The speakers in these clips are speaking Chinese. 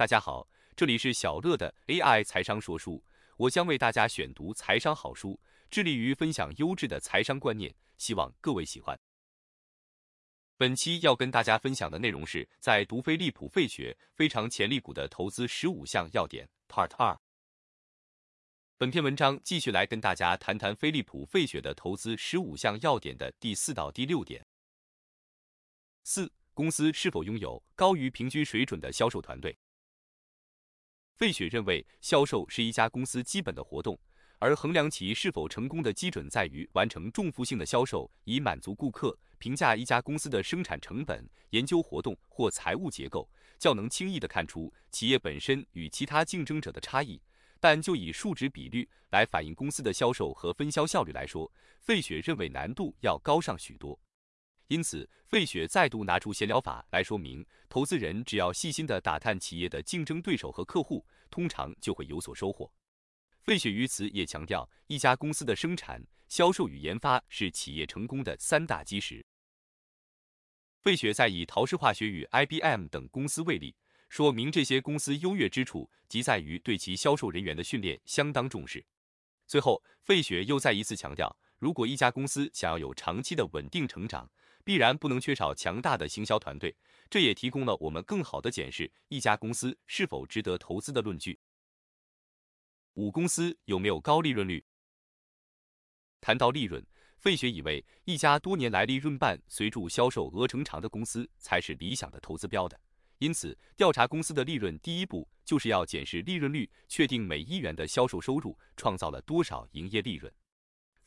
大家好，这里是小乐的 AI 财商说书，我将为大家选读财商好书，致力于分享优质的财商观念，希望各位喜欢。本期要跟大家分享的内容是在读飞利浦·费雪非常潜力股的投资十五项要点 Part 二。本篇文章继续来跟大家谈谈飞利浦·费雪的投资十五项要点的第四到第六点。四、公司是否拥有高于平均水准的销售团队？费雪认为，销售是一家公司基本的活动，而衡量其是否成功的基准在于完成重复性的销售，以满足顾客。评价一家公司的生产成本、研究活动或财务结构，较能轻易地看出企业本身与其他竞争者的差异。但就以数值比率来反映公司的销售和分销效率来说，费雪认为难度要高上许多。因此，费雪再度拿出闲聊法来说明，投资人只要细心地打探企业的竞争对手和客户，通常就会有所收获。费雪于此也强调，一家公司的生产、销售与研发是企业成功的三大基石。费雪在以陶氏化学与 IBM 等公司为例，说明这些公司优越之处即在于对其销售人员的训练相当重视。最后，费雪又再一次强调，如果一家公司想要有长期的稳定成长，必然不能缺少强大的行销团队，这也提供了我们更好的检视一家公司是否值得投资的论据。五公司有没有高利润率？谈到利润，费雪以为一家多年来利润伴随住销售额成长的公司才是理想的投资标的。因此，调查公司的利润第一步就是要检视利润率，确定每一元的销售收入创造了多少营业利润。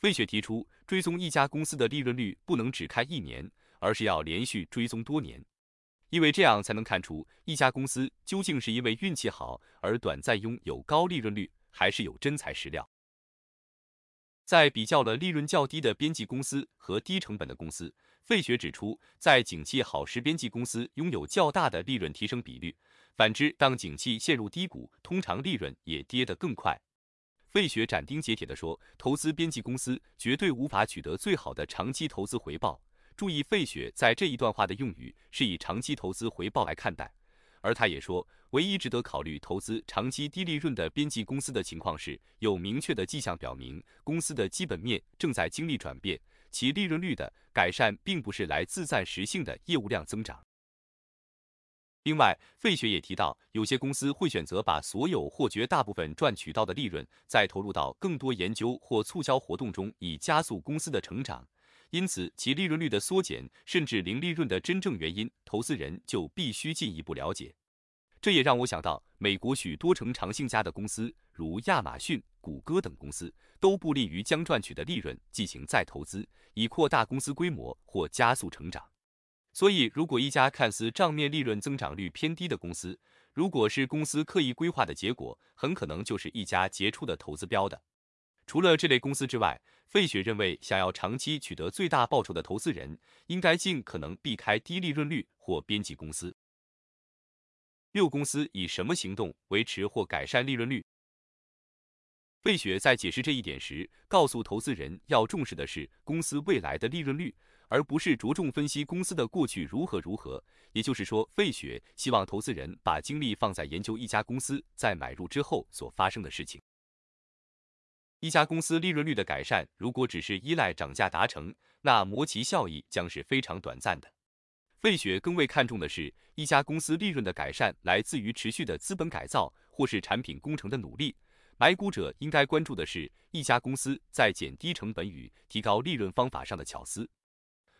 费雪提出，追踪一家公司的利润率不能只看一年，而是要连续追踪多年，因为这样才能看出一家公司究竟是因为运气好而短暂拥有高利润率，还是有真材实料。在比较了利润较低的边际公司和低成本的公司，费雪指出，在景气好时，边际公司拥有较大的利润提升比率；反之，当景气陷入低谷，通常利润也跌得更快。费雪斩钉截铁地说：“投资边际公司绝对无法取得最好的长期投资回报。”注意，费雪在这一段话的用语是以长期投资回报来看待，而他也说，唯一值得考虑投资长期低利润的边际公司的情况是有明确的迹象表明公司的基本面正在经历转变，其利润率的改善并不是来自暂时性的业务量增长。另外，费雪也提到，有些公司会选择把所有或绝大部分赚取到的利润再投入到更多研究或促销活动中，以加速公司的成长。因此，其利润率的缩减甚至零利润的真正原因，投资人就必须进一步了解。这也让我想到，美国许多成长性家的公司，如亚马逊、谷歌等公司，都不利于将赚取的利润进行再投资，以扩大公司规模或加速成长。所以，如果一家看似账面利润增长率偏低的公司，如果是公司刻意规划的结果，很可能就是一家杰出的投资标的。除了这类公司之外，费雪认为，想要长期取得最大报酬的投资人，应该尽可能避开低利润率或边际公司。六公司以什么行动维持或改善利润率？费雪在解释这一点时，告诉投资人要重视的是公司未来的利润率。而不是着重分析公司的过去如何如何，也就是说，费雪希望投资人把精力放在研究一家公司在买入之后所发生的事情。一家公司利润率的改善，如果只是依赖涨价达成，那摩奇效益将是非常短暂的。费雪更为看重的是，一家公司利润的改善来自于持续的资本改造或是产品工程的努力。买股者应该关注的是一家公司在减低成本与提高利润方法上的巧思。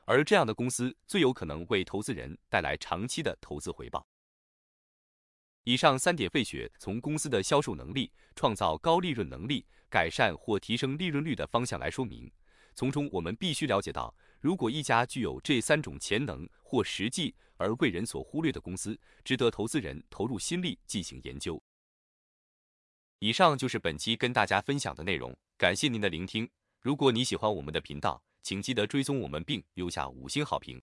而这样的公司最有可能为投资人带来长期的投资回报。以上三点，费雪从公司的销售能力、创造高利润能力、改善或提升利润率的方向来说明。从中我们必须了解到，如果一家具有这三种潜能或实际而为人所忽略的公司，值得投资人投入心力进行研究。以上就是本期跟大家分享的内容，感谢您的聆听。如果你喜欢我们的频道，请记得追踪我们并留下五星好评。